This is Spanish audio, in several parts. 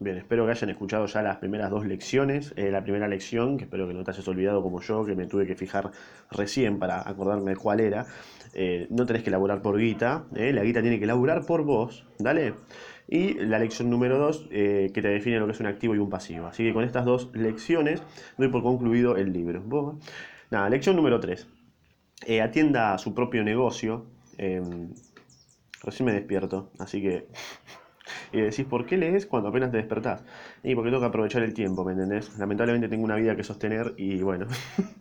Bien, espero que hayan escuchado ya las primeras dos lecciones. Eh, la primera lección, que espero que no te hayas olvidado como yo, que me tuve que fijar recién para acordarme cuál era. Eh, no tenés que laburar por guita, eh, la guita tiene que laburar por vos, ¿dale? Y la lección número dos, que te define lo que es un activo y un pasivo. Así que con estas dos lecciones doy por concluido el libro. Nada, lección número tres. atienda a su propio negocio. Em, recién me despierto, así que y decís, ¿por qué lees cuando apenas te despertás? Y porque tengo que aprovechar el tiempo, ¿me entendés? Lamentablemente tengo una vida que sostener y bueno,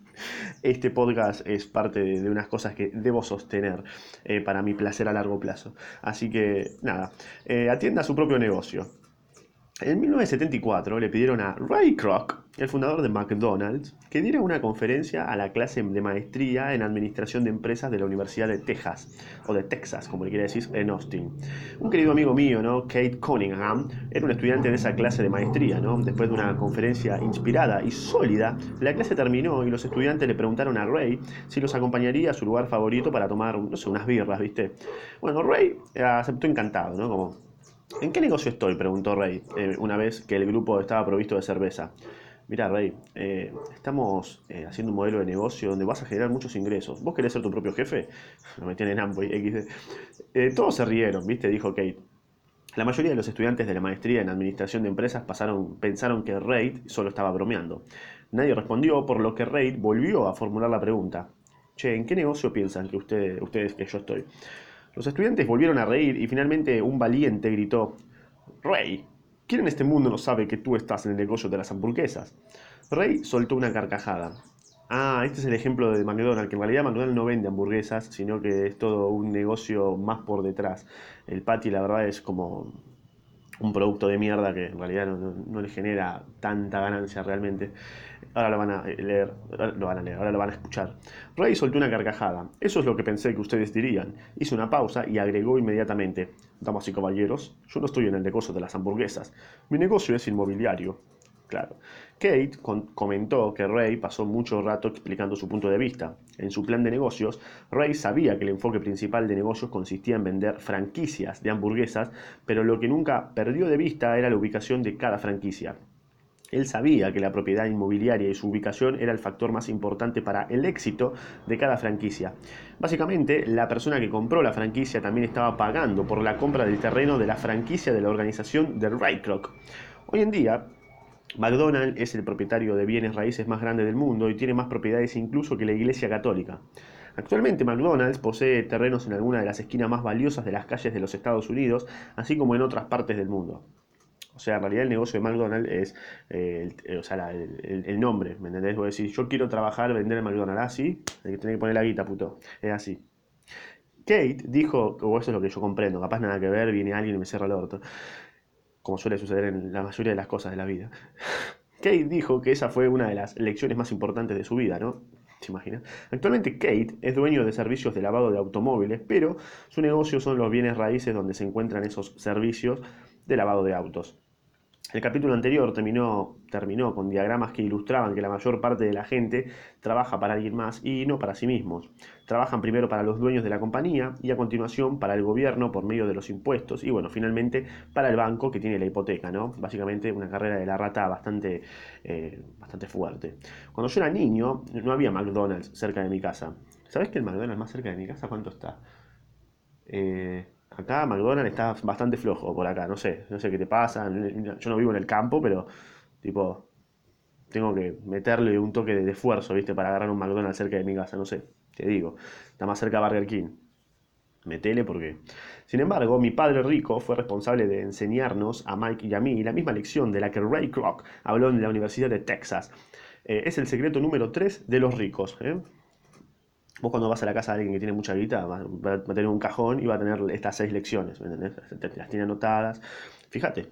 este podcast es parte de, unas cosas que debo sostener eh, para mi placer a largo plazo. Así que nada, eh, atienda su propio negocio. En 1974 le pidieron a Ray Kroc, el fundador de McDonald's, que diera una conferencia a la clase de maestría en administración de empresas de la Universidad de Texas, o de Texas, como le quiere decir, en Austin. Un querido amigo mío, ¿no? Kate Cunningham, era un estudiante de esa clase de maestría, ¿no? Después de una conferencia inspirada y sólida, la clase terminó y los estudiantes le preguntaron a Ray si los acompañaría a su lugar favorito para tomar, unas birras, ¿viste? Bueno, Ray aceptó encantado, ¿no? Como ¿En qué negocio estoy? preguntó Rey, eh, una vez que el grupo estaba provisto de cerveza. Mira, Rey, eh, estamos eh, haciendo un modelo de negocio donde vas a generar muchos ingresos. ¿Vos querés ser tu propio jefe? Todos se rieron, ¿viste? Dijo Kate. La mayoría de los estudiantes de la maestría en administración de empresas pensaron que Reid solo estaba bromeando. Nadie respondió, por lo que Reid volvió a formular la pregunta. Che, ¿en qué negocio piensan que ustedes que yo estoy? Los estudiantes volvieron a reír y finalmente un valiente gritó, Rey, ¿quién en este mundo no sabe que tú estás en el negocio de las hamburguesas? Rey soltó una carcajada. Ah, este es el ejemplo de McDonald's, que en realidad McDonald's no vende hamburguesas, sino que es todo un negocio más por detrás. El patty, la verdad, es como un producto de mierda que en realidad no, le genera tanta ganancia realmente. Ahora lo van a leer, lo van a leer, ahora lo van a escuchar. Ray soltó una carcajada. Eso es lo que pensé que ustedes dirían. Hizo una pausa y agregó inmediatamente. Damas y caballeros, yo no estoy en el negocio de las hamburguesas. Mi negocio es inmobiliario. Claro. Kate comentó que Ray pasó mucho rato explicando su punto de vista. En su plan de negocios, Ray sabía que el enfoque principal de negocios consistía en vender franquicias de hamburguesas, pero lo que nunca perdió de vista era la ubicación de cada franquicia. Él sabía que la propiedad inmobiliaria y su ubicación era el factor más importante para el éxito de cada franquicia. Básicamente, la persona que compró la franquicia también estaba pagando por la compra del terreno de la franquicia de la organización de Ray Kroc. Hoy en día, McDonald's es el propietario de bienes raíces más grande del mundo y tiene más propiedades incluso que la Iglesia Católica. Actualmente McDonald's posee terrenos en alguna de las esquinas más valiosas de las calles de los Estados Unidos, así como en otras partes del mundo. O sea, en realidad el negocio de McDonald's es eh, el, o sea, el, nombre, ¿me entendés? Vos decís, yo quiero trabajar, vender en McDonald's, así, ah, hay que tener que poner la guita, puto. Es así. Kate dijo, o eso es lo que yo comprendo, capaz nada que ver, viene alguien y me cierra el orto como suele suceder en la mayoría de las cosas de la vida. Kate dijo que esa fue una de las lecciones más importantes de su vida, ¿no? ¿Se imagina? Actualmente Kate es dueño de servicios de lavado de automóviles, pero su negocio son los bienes raíces donde se encuentran esos servicios de lavado de autos. El capítulo anterior terminó, terminó con diagramas que ilustraban que la mayor parte de la gente trabaja para alguien más y no para sí mismos. Trabajan primero para los dueños de la compañía y a continuación para el gobierno por medio de los impuestos y bueno, finalmente para el banco que tiene la hipoteca, ¿no? Básicamente una carrera de la rata bastante, eh, bastante fuerte. Cuando yo era niño no había McDonald's cerca de mi casa. ¿Sabes que el McDonald's más cerca de mi casa cuánto está? Eh, Acá McDonald's está bastante flojo por acá, no sé, no sé qué te pasa. Yo no vivo en el campo, pero tipo, tengo que meterle un toque de esfuerzo, ¿viste? Para agarrar un McDonald's cerca de mi casa, no sé, te digo. Está más cerca Burger King. Metele porque... Sin embargo, mi padre rico fue responsable de enseñarnos a Mike y a mí la misma lección de la que Ray Kroc habló en la Universidad de Texas. Eh, es el secreto número 3 de los ricos. ¿eh? Vos cuando vas a la casa de alguien que tiene mucha guita, va, a tener un cajón y va a tener estas seis lecciones, Las tiene anotadas. Fíjate.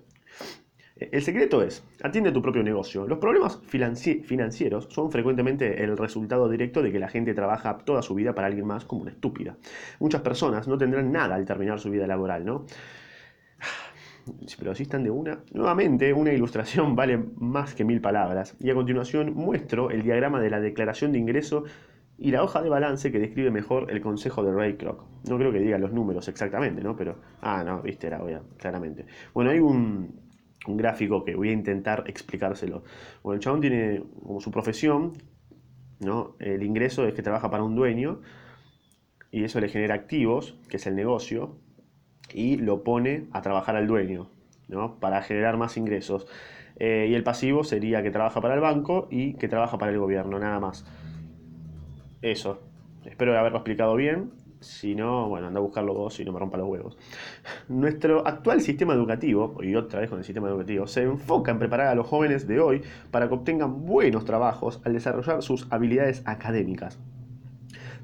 El secreto es, atiende tu propio negocio. Los problemas financieros son frecuentemente el resultado directo de que la gente trabaja toda su vida para alguien más como una estúpida. Muchas personas no tendrán nada al terminar su vida laboral, ¿no? Pero si están de una. Nuevamente, una ilustración vale más que mil palabras. Y a continuación muestro el diagrama de la declaración de ingreso y la hoja de balance que describe mejor el consejo de Ray Kroc. No creo que diga los números exactamente, ¿no? Pero, ah, no, viste, era obvia, claramente. Bueno, hay un, gráfico que voy a intentar explicárselo. Bueno, el chabón tiene como su profesión, ¿no? El ingreso es que trabaja para un dueño y eso le genera activos, que es el negocio, y lo pone a trabajar al dueño, ¿no? Para generar más ingresos. Eh, y el pasivo sería que trabaja para el banco y que trabaja para el gobierno, nada más. Eso. Espero haberlo explicado bien. Si no, bueno, anda a buscarlo vos y no me rompa los huevos. Nuestro actual sistema educativo, y otra vez con el sistema educativo, se enfoca en preparar a los jóvenes de hoy para que obtengan buenos trabajos al desarrollar sus habilidades académicas.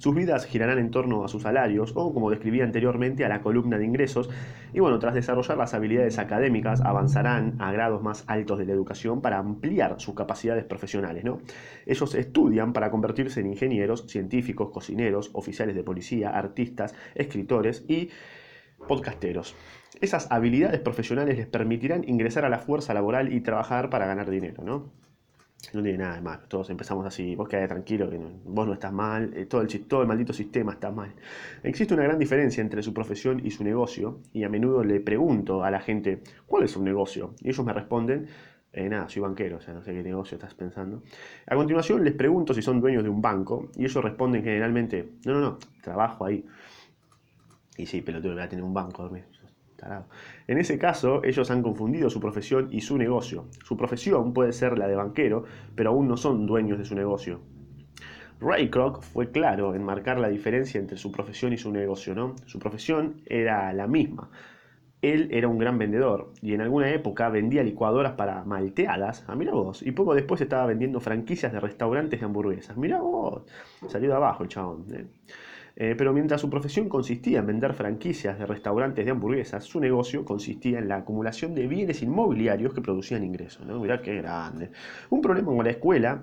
Sus vidas girarán en torno a sus salarios o, como describí anteriormente, a la columna de ingresos. Y bueno, tras desarrollar las habilidades académicas, avanzarán a grados más altos de la educación para ampliar sus capacidades profesionales. ¿no? Ellos estudian para convertirse en ingenieros, científicos, cocineros, oficiales de policía, artistas, escritores y podcasteros. Esas habilidades profesionales les permitirán ingresar a la fuerza laboral y trabajar para ganar dinero, ¿no? No tiene nada de malo, todos empezamos así, vos quedate tranquilo, vos no estás mal, eh, todo, el, todo el maldito sistema está mal. Existe una gran diferencia entre su profesión y su negocio, y a menudo le pregunto a la gente, ¿cuál es su negocio? Y ellos me responden, eh, nada, soy banquero, o sea, no sé qué negocio estás pensando. A continuación les pregunto si son dueños de un banco, y ellos responden generalmente, no, no, no, trabajo ahí. Y sí, pelotudo, voy a tener un banco, en ese caso, ellos han confundido su profesión y su negocio. Su profesión puede ser la de banquero, pero aún no son dueños de su negocio. Ray Kroc fue claro en marcar la diferencia entre su profesión y su negocio, ¿no? Su profesión era la misma. Él era un gran vendedor y en alguna época vendía licuadoras para malteadas, ah, mira vos, y poco después estaba vendiendo franquicias de restaurantes de hamburguesas, mira vos, salió de abajo el chabón. ¿eh? Eh, pero mientras su profesión consistía en vender franquicias de restaurantes de hamburguesas, su negocio consistía en la acumulación de bienes inmobiliarios que producían ingresos. ¿no? Qué grande. Un problema con la escuela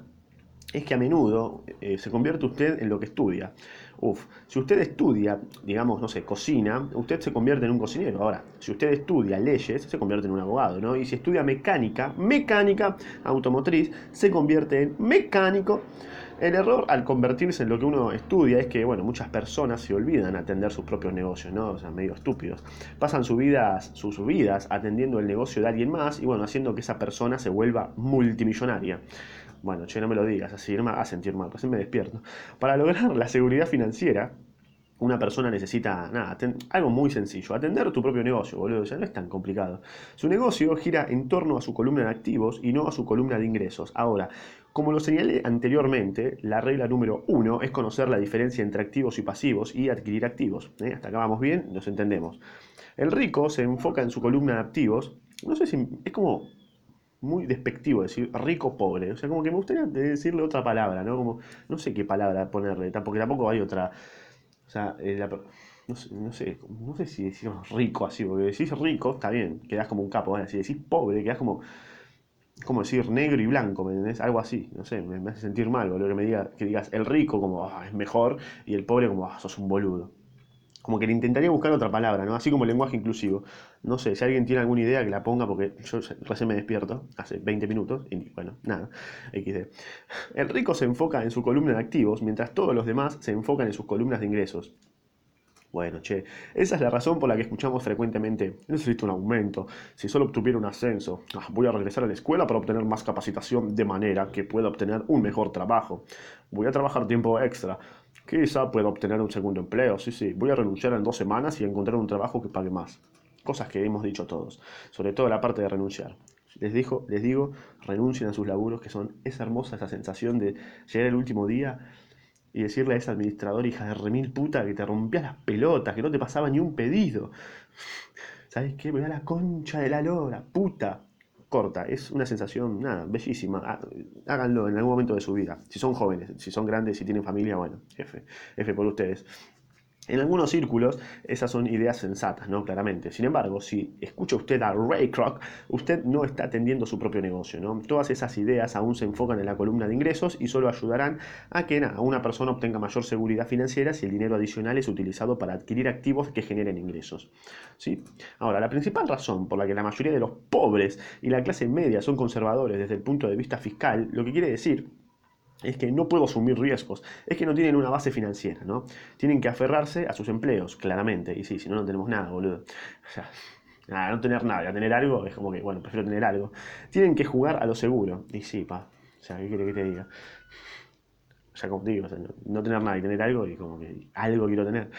es que a menudo eh, se convierte usted en lo que estudia. Uf, si usted estudia, digamos, no sé, cocina, usted se convierte en un cocinero. Ahora, si usted estudia leyes, se convierte en un abogado, ¿no? Y si estudia mecánica, mecánica automotriz, se convierte en mecánico el error al convertirse en lo que uno estudia es que, bueno, muchas personas se olvidan atender sus propios negocios, ¿no? O sea, medio estúpidos. Pasan sus vidas, sus vidas atendiendo el negocio de alguien más y, bueno, haciendo que esa persona se vuelva multimillonaria. Bueno, che, no me lo digas, así a sentir mal, así me despierto. Para lograr la seguridad financiera, una persona necesita, nada, algo muy sencillo, atender tu propio negocio, boludo, ya no es tan complicado. Su negocio gira en torno a su columna de activos y no a su columna de ingresos. Ahora, como lo señalé anteriormente, la regla número uno es conocer la diferencia entre activos y pasivos y adquirir activos. ¿eh? Hasta acá vamos bien, nos entendemos. El rico se enfoca en su columna de activos, no sé si es como muy despectivo decir rico pobre. O sea, como que me gustaría decirle otra palabra, ¿no? Como, no sé qué palabra ponerle, porque tampoco hay otra o sea, eh, no, sé, no, sé, si decimos rico así, porque decís rico, está bien, quedás como un capo. Si decís pobre, quedás como, como decir negro y blanco, ¿me entendés? Algo así, no sé, me, hace sentir mal, boludo, que me diga, que digas el rico como ah, es mejor y el pobre como ah, sos un boludo. Como que le intentaría buscar otra palabra, ¿no? Así como lenguaje inclusivo. No sé, si alguien tiene alguna idea que la ponga, porque yo recién me despierto, hace 20 minutos, y bueno, nada, XD. El rico se enfoca en su columna de activos, mientras todos los demás se enfocan en sus columnas de ingresos. Bueno, che, esa es la razón por la que escuchamos frecuentemente, necesito un aumento, si solo obtuviera un ascenso, ah, voy a regresar a la escuela para obtener más capacitación de manera que pueda obtener un mejor trabajo, voy a trabajar tiempo extra, quizá pueda obtener un segundo empleo, sí, sí, voy a renunciar en dos semanas y encontrar un trabajo que pague más. Cosas que hemos dicho todos, sobre todo la parte de renunciar. Les, dijo, les digo, renuncien a sus laburos, que son, es hermosa esa sensación de llegar el último día y decirle a esa administrador, hija de remil puta, que te rompía las pelotas, que no te pasaba ni un pedido. ¿Sabes qué? Me da la concha de la lora, puta. Corta, es una sensación, nada, bellísima. Háganlo en algún momento de su vida. Si son jóvenes, si son grandes, si tienen familia, bueno, F, F por ustedes. En algunos círculos esas son ideas sensatas, ¿no? Claramente. Sin embargo, si escucha usted a Ray Kroc, usted no está atendiendo su propio negocio, ¿no? Todas esas ideas aún se enfocan en la columna de ingresos y solo ayudarán a que una persona obtenga mayor seguridad financiera si el dinero adicional es utilizado para adquirir activos que generen ingresos. ¿sí? Ahora, la principal razón por la que la mayoría de los pobres y la clase media son conservadores desde el punto de vista fiscal, lo que quiere decir es que no puedo asumir riesgos, es que no tienen una base financiera, ¿no? Tienen que aferrarse a sus empleos, claramente, y sí, si no, no tenemos nada, boludo. O sea, Nada, no tener nada, tener algo es como que, bueno, prefiero tener algo. Tienen que jugar a lo seguro. Y sí, pa. O sea, ¿qué quiere que te diga? Ya como digo, no, tener nada y tener algo y como que algo quiero tener.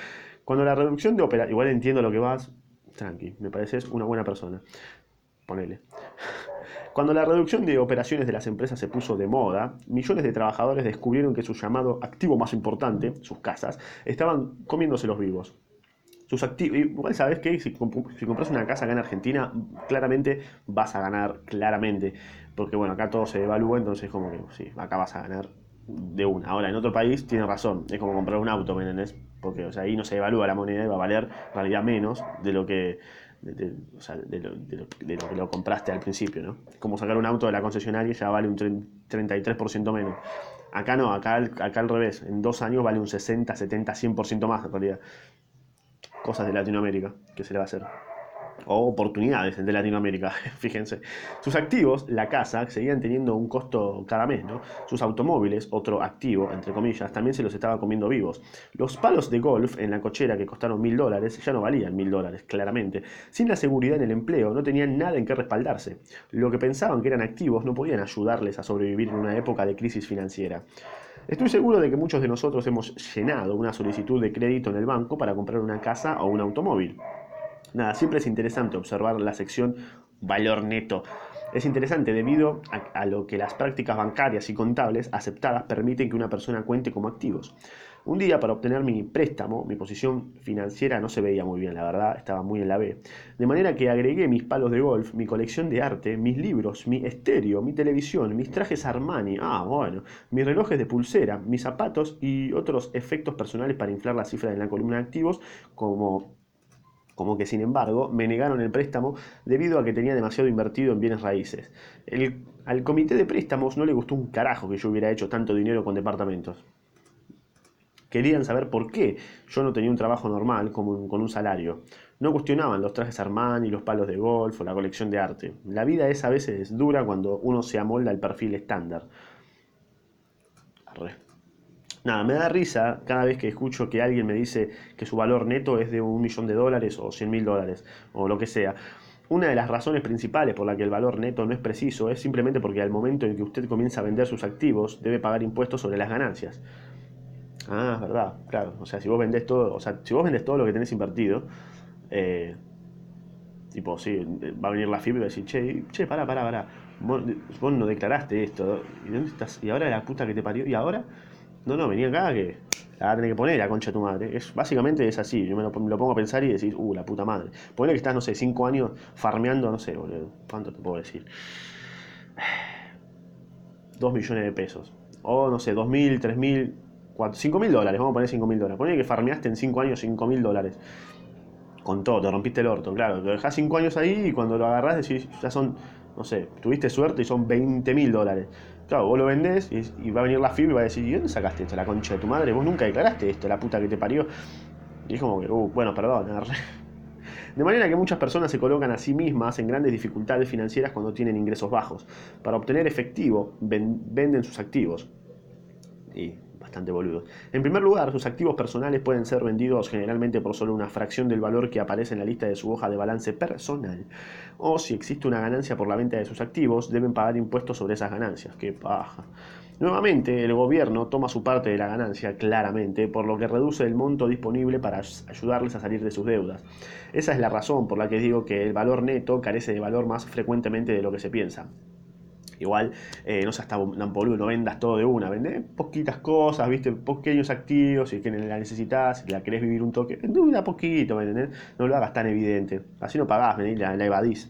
Cuando la reducción de operaciones, igual entiendo lo que vas, tranqui, me pareces una buena persona. Ponele. Cuando la reducción de operaciones de las empresas se puso de moda, millones de trabajadores descubrieron que su llamado activo más importante, sus casas, estaban comiéndose los vivos. Sus activos, igual sabes que si, compras una casa acá en Argentina, claramente vas a ganar, claramente. Porque bueno, acá todo se devalúa, entonces como que sí, acá vas a ganar de una. Ahora, en otro país tiene razón, es como comprar un auto, ¿me entendés? Porque o sea, ahí no se evalúa la moneda y va a valer en realidad menos de lo que de, o sea, de, lo, de, lo, que lo compraste al principio, ¿no? Como sacar un auto de la concesionaria ya vale un 33% menos. Acá no, acá, acá al revés, en dos años vale un 60, 70, 100% más en realidad. Cosas de Latinoamérica, que se le va a hacer o oportunidades de Latinoamérica, fíjense. Sus activos, la casa, seguían teniendo un costo cada mes, ¿no? Sus automóviles, otro activo, entre comillas, también se los estaba comiendo vivos. Los palos de golf en la cochera que costaron mil dólares ya no valían mil dólares, claramente. Sin la seguridad en el empleo, no tenían nada en qué respaldarse. Lo que pensaban que eran activos no podían ayudarles a sobrevivir en una época de crisis financiera. Estoy seguro de que muchos de nosotros hemos llenado una solicitud de crédito en el banco para comprar una casa o un automóvil. Nada, siempre es interesante observar la sección valor neto. Es interesante debido a, lo que las prácticas bancarias y contables aceptadas permiten que una persona cuente como activos. Un día para obtener mi préstamo, mi posición financiera no se veía muy bien, la verdad, estaba muy en la B. De manera que agregué mis palos de golf, mi colección de arte, mis libros, mi estéreo, mi televisión, mis trajes Armani, ah, bueno, mis relojes de pulsera, mis zapatos y otros efectos personales para inflar la cifra en la columna de activos, como como que sin embargo me negaron el préstamo debido a que tenía demasiado invertido en bienes raíces. al comité de préstamos no le gustó un carajo que yo hubiera hecho tanto dinero con departamentos. Querían saber por qué yo no tenía un trabajo normal como con un salario. No cuestionaban los trajes Armani, los palos de golf o la colección de arte. La vida es a veces dura cuando uno se amolda al perfil estándar. Nada, me da risa cada vez que escucho que alguien me dice que su valor neto es de un millón de dólares o cien mil dólares o lo que sea. Una de las razones principales por la que el valor neto no es preciso es simplemente porque al momento en que usted comienza a vender sus activos debe pagar impuestos sobre las ganancias. Ah, es verdad, claro. O sea, si vos vendés todo, o sea, si vos vendés todo lo que tenés invertido, eh, tipo, sí, va a venir la FIP y va a decir, che, che, pará, pará, pará. Vos, vos no declaraste esto. ¿Y dónde estás? Y ahora la puta que te parió. ¿Y ahora? No, no, venía acá que la vas a tener que poner la concha de tu madre. Es, básicamente es así. Yo me lo, pongo a pensar y decir, uh, la puta madre. Ponle que estás, no sé, cinco años farmeando, no sé, boludo. ¿Cuánto te puedo decir? Dos millones de pesos. O no sé, dos mil, tres mil, cinco mil dólares. Vamos a poner cinco mil dólares. Ponle que farmeaste en cinco años cinco mil dólares. Con todo, te rompiste el orto, claro. Te dejás cinco años ahí y cuando lo agarrás decís, ya son, no sé, tuviste suerte y son 20 mil dólares. Claro, vos lo vendés y, va a venir la FIB y va a decir, ¿y dónde sacaste esto? La concha de tu madre, vos nunca declaraste esto, la puta que te parió. Y es como que, uh, bueno, perdón. De manera que muchas personas se colocan a sí mismas en grandes dificultades financieras cuando tienen ingresos bajos. Para obtener efectivo, venden sus activos. Y bastante. En primer lugar, sus activos personales pueden ser vendidos generalmente por solo una fracción del valor que aparece en la lista de su hoja de balance personal. O si existe una ganancia por la venta de sus activos, deben pagar impuestos sobre esas ganancias. ¡Qué paja! Nuevamente, el gobierno toma su parte de la ganancia, claramente, por lo que reduce el monto disponible para ayudarles a salir de sus deudas. Esa es la razón por la que digo que el valor neto carece de valor más frecuentemente de lo que se piensa. Igual, no no hasta tan no vendas todo de una, vende poquitas cosas, viste, pequeños activos, si que la necesitas, si la querés vivir un toque, duda poquito. No lo hagas tan evidente. Así no pagás, ¿me la, evadís,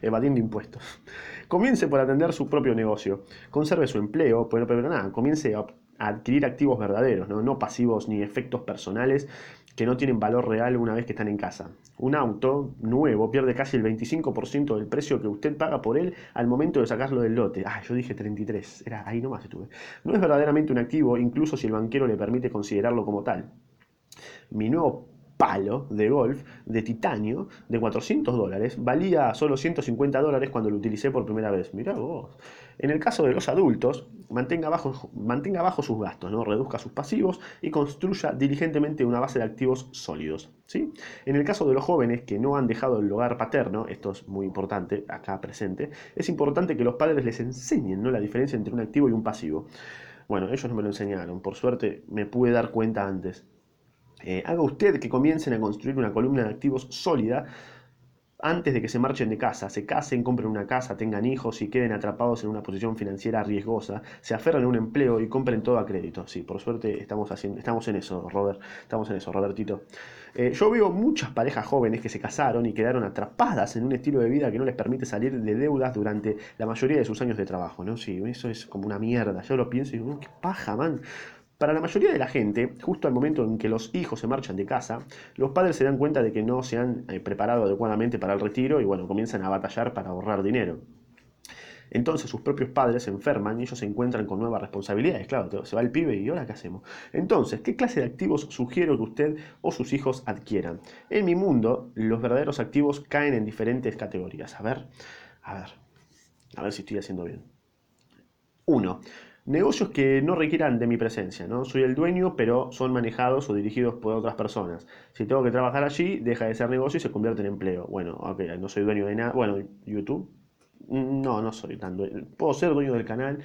evadiendo impuestos. Comience por atender su propio negocio. Conserve su empleo, pero, pero nada, comience a adquirir activos verdaderos, ¿no? no pasivos ni efectos personales que no tienen valor real una vez que están en casa. Un auto nuevo pierde casi el 25% del precio que usted paga por él al momento de sacarlo del lote. Ah, yo dije 33, era ahí nomás estuve. No es verdaderamente un activo, incluso si el banquero le permite considerarlo como tal. Mi nuevo palo de golf de titanio de 400 dólares. Valía solo 150 dólares cuando lo utilicé por primera vez. Mirá vos. En el caso de los adultos, mantenga bajo, mantenga bajo sus gastos, ¿no? reduzca sus pasivos y construya diligentemente una base de activos sólidos. ¿sí? En el caso de los jóvenes que no han dejado el hogar paterno, esto es muy importante acá presente, es importante que los padres les enseñen ¿no? la diferencia entre un activo y un pasivo. Bueno, ellos no me lo enseñaron, por suerte me pude dar cuenta antes. Eh, haga usted que comiencen a construir una columna de activos sólida antes de que se marchen de casa, se casen, compren una casa, tengan hijos y queden atrapados en una posición financiera riesgosa, se aferran a un empleo y compren todo a crédito. Sí, por suerte estamos, haciendo, estamos en eso, Robert, estamos en eso, Robertito. Eh, yo veo muchas parejas jóvenes que se casaron y quedaron atrapadas en un estilo de vida que no les permite salir de deudas durante la mayoría de sus años de trabajo, ¿no? Sí, eso es como una mierda. Yo lo pienso y digo, qué paja, man. Para la mayoría de la gente, justo al momento en que los hijos se marchan de casa, los padres se dan cuenta de que no se han eh, preparado adecuadamente para el retiro y bueno, comienzan a batallar para ahorrar dinero. Entonces sus propios padres se enferman y ellos se encuentran con nuevas responsabilidades. Claro, se va el pibe y ahora qué hacemos. Entonces, ¿qué clase de activos sugiero que usted o sus hijos adquieran? En mi mundo, los verdaderos activos caen en diferentes categorías. A ver, a ver, a ver si estoy haciendo bien. Uno, Negocios que no requieran de mi presencia, ¿no? Soy el dueño, pero son manejados o dirigidos por otras personas. Si tengo que trabajar allí, deja de ser negocio y se convierte en empleo. Bueno, ok, no soy dueño de nada. Bueno, YouTube, no, no soy tan dueño. Puedo ser dueño del canal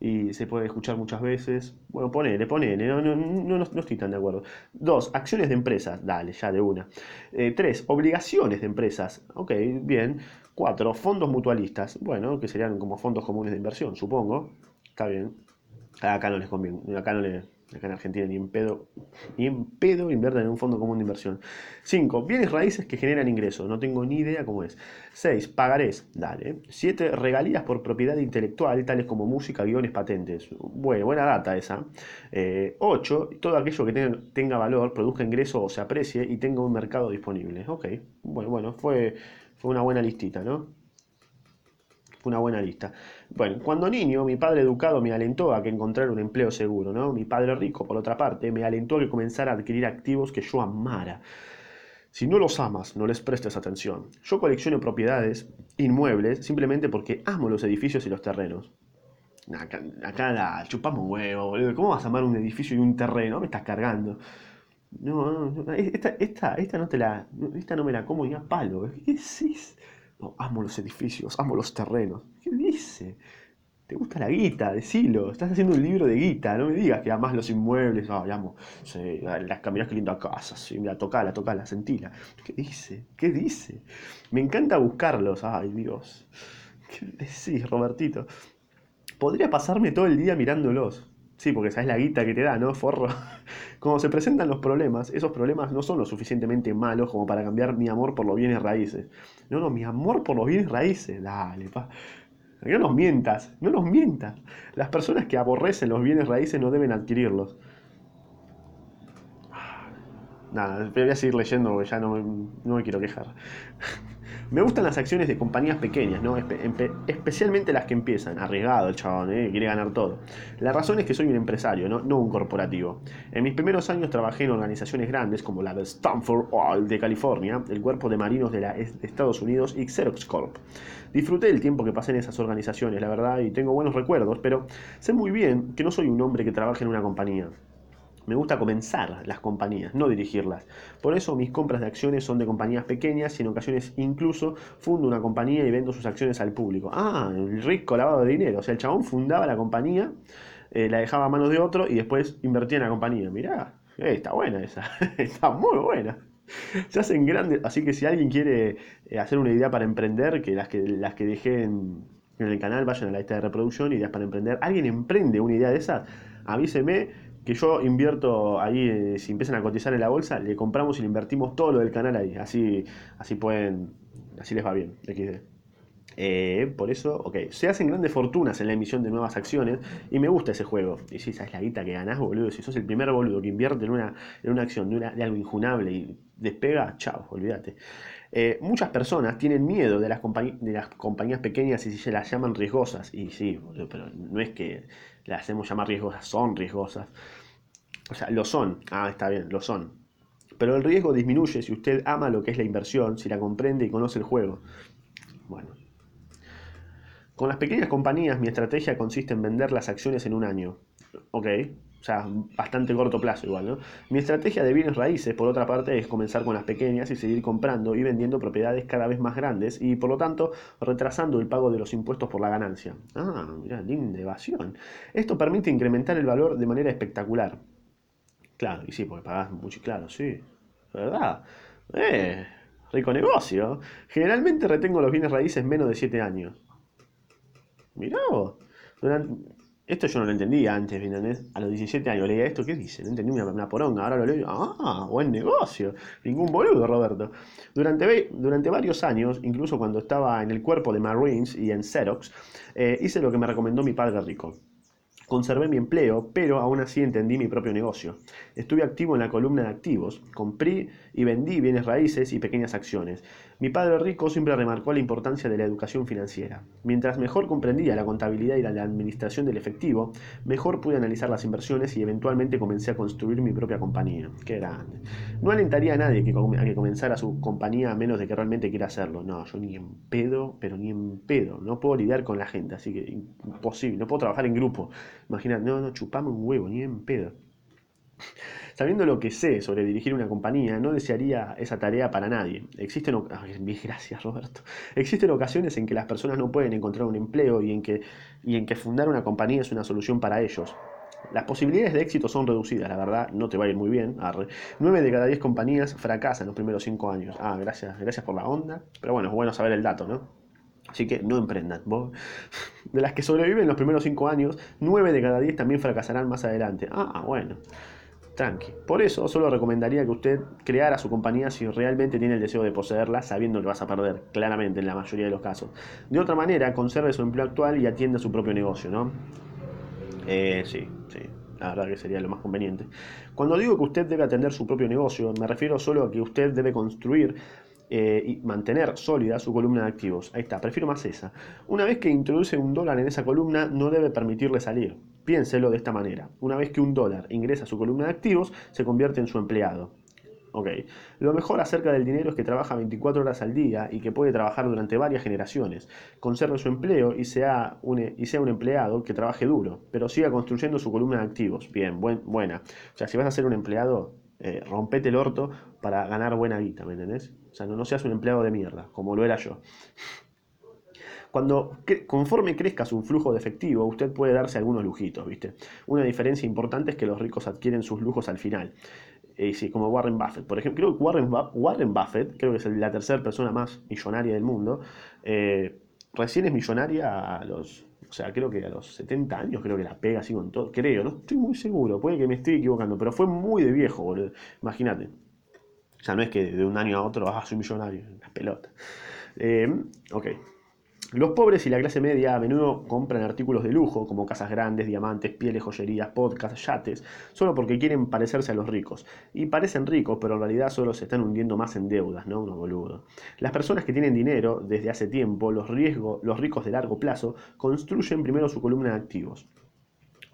y se puede escuchar muchas veces. Bueno, ponele, ponele, no, no, no, no estoy tan de acuerdo. Dos, acciones de empresas, dale, ya de una. Eh, tres, obligaciones de empresas, ok, bien. Cuatro, fondos mutualistas, bueno, que serían como fondos comunes de inversión, supongo. Está bien. Acá no les conviene. Acá no le, acá en Argentina ni en pedo, ni en pedo invierten en un fondo común de inversión. 5. Bienes raíces que generan ingresos. No tengo ni idea cómo es. 6. Pagarés. Dale. 7. Regalías por propiedad intelectual, tales como música, guiones, patentes. Bueno, buena data esa. 8. Eh, todo aquello que tenga, tenga, valor, produzca ingreso o se aprecie y tenga un mercado disponible. Ok. Bueno, bueno, fue, fue una buena listita, ¿no? Una buena lista. Bueno, cuando niño, mi padre educado me alentó a que encontrar un empleo seguro, ¿no? Mi padre rico, por otra parte, me alentó a que comenzara a adquirir activos que yo amara. Si no los amas, no les prestes atención. Yo colecciono propiedades inmuebles simplemente porque amo los edificios y los terrenos. Acá, la chupamos huevo, boludo. ¿Cómo vas a amar un edificio y un terreno? Me estás cargando. No, no, esta, esta, esta no te la, esta no me la como ni a palo. ¿Qué decís? Amo los edificios, amo los terrenos. ¿Qué dice? ¿Te gusta la guita? Decilo. Estás haciendo un libro de guita. No me digas que amas los inmuebles. Ay, amo. las caminas que linda casa. Sí, mira, tocala, tocala, sentila. ¿Qué dice? ¿Qué dice? Me encanta buscarlos. Ay, Dios. ¿Qué decís, Robertito? Podría pasarme todo el día mirándolos. Sí, porque sabes la guita que te da, ¿no, forro? Cuando se presentan los problemas, esos problemas no son lo suficientemente malos como para cambiar mi amor por los bienes raíces. No, no, mi amor por los bienes raíces. Dale, pa. No nos mientas, no nos mientas. Las personas que aborrecen los bienes raíces no deben adquirirlos. Nada, voy a seguir leyendo porque ya no, no me quiero quejar. Me gustan las acciones de compañías pequeñas, ¿no? especialmente las que empiezan. Arriesgado el chabón, ¿eh? quiere ganar todo. La razón es que soy un empresario, ¿no? un corporativo. En mis primeros años trabajé en organizaciones grandes como la de Stanford Oil de California, el Cuerpo de Marinos de, la, de Estados Unidos y Xerox Corp. Disfruté el tiempo que pasé en esas organizaciones, la verdad, y tengo buenos recuerdos, pero sé muy bien que no soy un hombre que trabaje en una compañía. Me gusta comenzar las compañías, no dirigirlas. Por eso mis compras de acciones son de compañías pequeñas y en ocasiones incluso fundo una compañía y vendo sus acciones al público. Ah, el rico lavado de dinero. O sea, el chabón fundaba la compañía, eh, la dejaba a manos de otro y después invertía en la compañía. Mirá, eh, está buena esa, está muy buena. Se hacen grandes, así que si alguien quiere eh, hacer una idea para emprender, que las que, las que dejé en, en el canal vayan a la lista de reproducción, ideas para emprender. ¿Alguien emprende una idea de esas? Avíseme que yo invierto ahí, eh, si empiezan a cotizar en la bolsa, le compramos y le invertimos todo lo del canal ahí. Así, así pueden, así les va bien. Eh, por eso, ok, se hacen grandes fortunas en la emisión de nuevas acciones y me gusta ese juego. Y si esa es la guita que ganás, boludo, si sos el primer boludo que invierte en una, en una acción de, de algo injunable y despega, chao, olvídate. Eh, muchas personas tienen miedo de las, de las compañías pequeñas y se las llaman riesgosas. Y sí, boludo, pero no es que las hacemos llamar riesgosas, son riesgosas. O sea, lo son. Ah, está bien, lo son. Pero el riesgo disminuye si usted ama lo que es la inversión, si la comprende y conoce el juego. Bueno. Con las pequeñas compañías mi estrategia consiste en vender las acciones en un año. Ok, o sea, bastante corto plazo igual, ¿no? Mi estrategia de bienes raíces, por otra parte, es comenzar con las pequeñas y seguir comprando y vendiendo propiedades cada vez más grandes y, por lo tanto, retrasando el pago de los impuestos por la ganancia. Ah, mira, linda evasión. Esto permite incrementar el valor de manera espectacular. Claro, y sí, porque pagás mucho, claro, sí. ¿Verdad? Eh, rico negocio. Generalmente retengo los bienes raíces menos de 7 años. Mirá Durante, esto yo no lo entendía antes, ¿entendés? A los 17 años leía esto, ¿qué dice? No entendí una, poronga, ahora lo leo ¡ah! Buen negocio. Ningún boludo, Roberto. Durante, durante varios años, incluso cuando estaba en el cuerpo de Marines y en Xerox, eh, hice lo que me recomendó mi padre rico. Conservé mi empleo, pero aún así entendí mi propio negocio. Estuve activo en la columna de activos, compré y vendí bienes raíces y pequeñas acciones. Mi padre rico siempre remarcó la importancia de la educación financiera. Mientras mejor comprendía la contabilidad y la administración del efectivo, mejor pude analizar las inversiones y eventualmente comencé a construir mi propia compañía. Qué grande. No alentaría a nadie a que comenzara su compañía a menos de que realmente quiera hacerlo. No, yo ni en pedo, pero ni en pedo. No puedo lidiar con la gente, así que imposible. No puedo trabajar en grupo. Imagínate, no, no, chupame un huevo, ni en pedo. Sabiendo lo que sé sobre dirigir una compañía, no desearía esa tarea para nadie. Existen, gracias Roberto. Existen ocasiones en que las personas no pueden encontrar un empleo y en, que, y en que fundar una compañía es una solución para ellos. Las posibilidades de éxito son reducidas, la verdad, no te va a ir muy bien. Arre. 9 de cada 10 compañías fracasan los primeros 5 años. Ah, gracias, gracias por la onda. Pero bueno, es bueno saber el dato, ¿no? Así que no emprendan. De las que sobreviven los primeros 5 años, 9 de cada 10 también fracasarán más adelante. Ah, bueno. Tranqui. Por eso solo recomendaría que usted creara su compañía si realmente tiene el deseo de poseerla, sabiendo que vas a perder, claramente en la mayoría de los casos. De otra manera, conserve su empleo actual y atienda su propio negocio, ¿no? Eh, sí, sí. La verdad que sería lo más conveniente. Cuando digo que usted debe atender su propio negocio, me refiero solo a que usted debe construir eh, y mantener sólida su columna de activos. Ahí está, prefiero más esa. Una vez que introduce un dólar en esa columna, no debe permitirle salir. Piénselo de esta manera. Una vez que un dólar ingresa a su columna de activos, se convierte en su empleado. Ok. Lo mejor acerca del dinero es que trabaja 24 horas al día y que puede trabajar durante varias generaciones. Conserve su empleo y sea un, empleado que trabaje duro, pero siga construyendo su columna de activos. Bien, buena. O sea, si vas a ser un empleado, eh, rompete el orto para ganar buena guita, ¿me entendés? O sea, no seas un empleado de mierda, como lo era yo. Cuando conforme crezca su flujo de efectivo, usted puede darse algunos lujitos, ¿viste? Una diferencia importante es que los ricos adquieren sus lujos al final. Eh, sí, como Warren Buffett. Por ejemplo, creo que Warren, Buffett, creo que es la tercera persona más millonaria del mundo, eh, recién es millonaria a los o sea, creo que a los 70 años creo que la pega así con todo. Creo, no estoy muy seguro. Puede que me esté equivocando, pero fue muy de viejo, boludo. Imagínate. O sea, no es que de un año a otro vas a ser millonario. La pelota. Eh, ok. Los pobres y la clase media a menudo compran artículos de lujo, como casas grandes, diamantes, pieles, joyerías, podcasts, yates, solo porque quieren parecerse a los ricos. Y parecen ricos, pero en realidad solo se están hundiendo más en deudas, ¿no? Unos boludos. Las personas que tienen dinero desde hace tiempo, los, los ricos de largo plazo, construyen primero su columna de activos.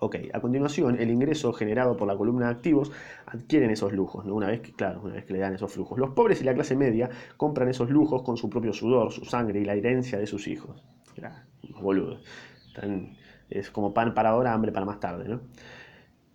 Ok, a continuación, el ingreso generado por la columna de activos adquieren esos lujos, ¿no? una vez que, claro, una vez que le dan esos flujos. Los pobres y la clase media compran esos lujos con su propio sudor, su sangre y la herencia de sus hijos. boludos. es como pan para ahora, hambre para más tarde, ¿no?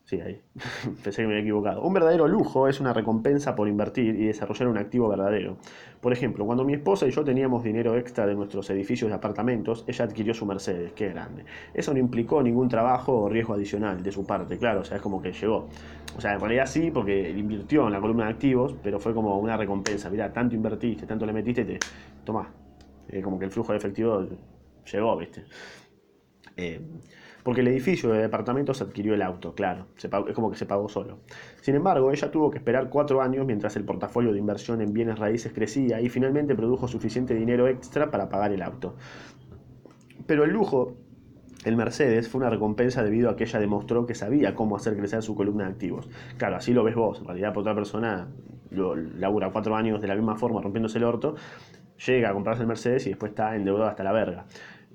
Sí, ahí. Pensé que me había equivocado. Un verdadero lujo es una recompensa por invertir y desarrollar un activo verdadero. Por ejemplo, cuando mi esposa y yo teníamos dinero extra de nuestros edificios de apartamentos, ella adquirió su Mercedes, qué grande. Eso no implicó ningún trabajo o riesgo adicional de su parte, claro, o sea, es como que llegó. O sea, en realidad sí, porque invirtió en la columna de activos, pero fue como una recompensa. Mirá, tanto invertiste, tanto le metiste, te tomás. Eh, como que el flujo de efectivo llegó, ¿viste? Eh, porque el edificio de departamentos adquirió el auto, claro, es como que se pagó solo. Sin embargo, ella tuvo que esperar cuatro años mientras el portafolio de inversión en bienes raíces crecía y finalmente produjo suficiente dinero extra para pagar el auto. Pero el lujo, el Mercedes, fue una recompensa debido a que ella demostró que sabía cómo hacer crecer su columna de activos. Claro, así lo ves vos, en realidad por otra persona lo labura cuatro años de la misma forma rompiéndose el orto, llega a comprarse el Mercedes y después está endeudado hasta la verga.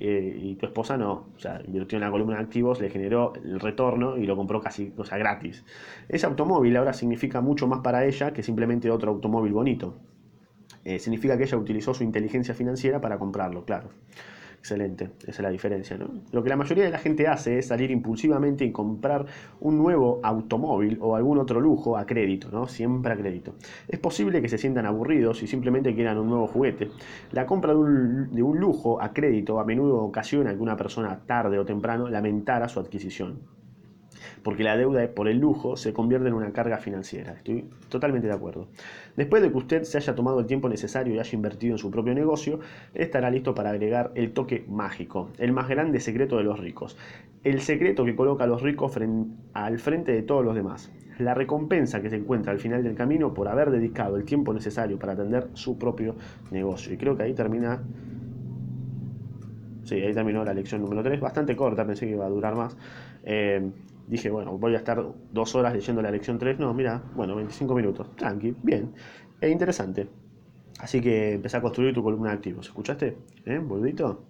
Eh, y tu esposa no. O sea, invirtió en la columna de activos, le generó el retorno y lo compró casi, o sea, gratis. Ese automóvil ahora significa mucho más para ella que simplemente otro automóvil bonito. Eh, significa que ella utilizó su inteligencia financiera para comprarlo, claro. Excelente, esa es la diferencia. ¿no? Lo que la mayoría de la gente hace es salir impulsivamente y comprar un nuevo automóvil o algún otro lujo a crédito, ¿no? siempre a crédito. Es posible que se sientan aburridos y simplemente quieran un nuevo juguete. La compra de un, de un lujo a crédito a menudo ocasiona que una persona tarde o temprano lamentara su adquisición porque la deuda por el lujo se convierte en una carga financiera. Estoy totalmente de acuerdo. Después de que usted se haya tomado el tiempo necesario y haya invertido en su propio negocio, estará listo para agregar el toque mágico, el más grande secreto de los ricos, el secreto que coloca a los ricos al frente de todos los demás. La recompensa que se encuentra al final del camino por haber dedicado el tiempo necesario para atender su propio negocio. Y creo que ahí termina Sí, ahí terminó la lección número 3, bastante corta, pensé que iba a durar más. Eh, dije, bueno, voy a estar dos horas leyendo la lección 3. No, mira, bueno, 25 minutos. Tranqui, bien. E interesante. Así que empecé a construir tu columna de activos. ¿Escuchaste? ¿Eh? ¿Boludito?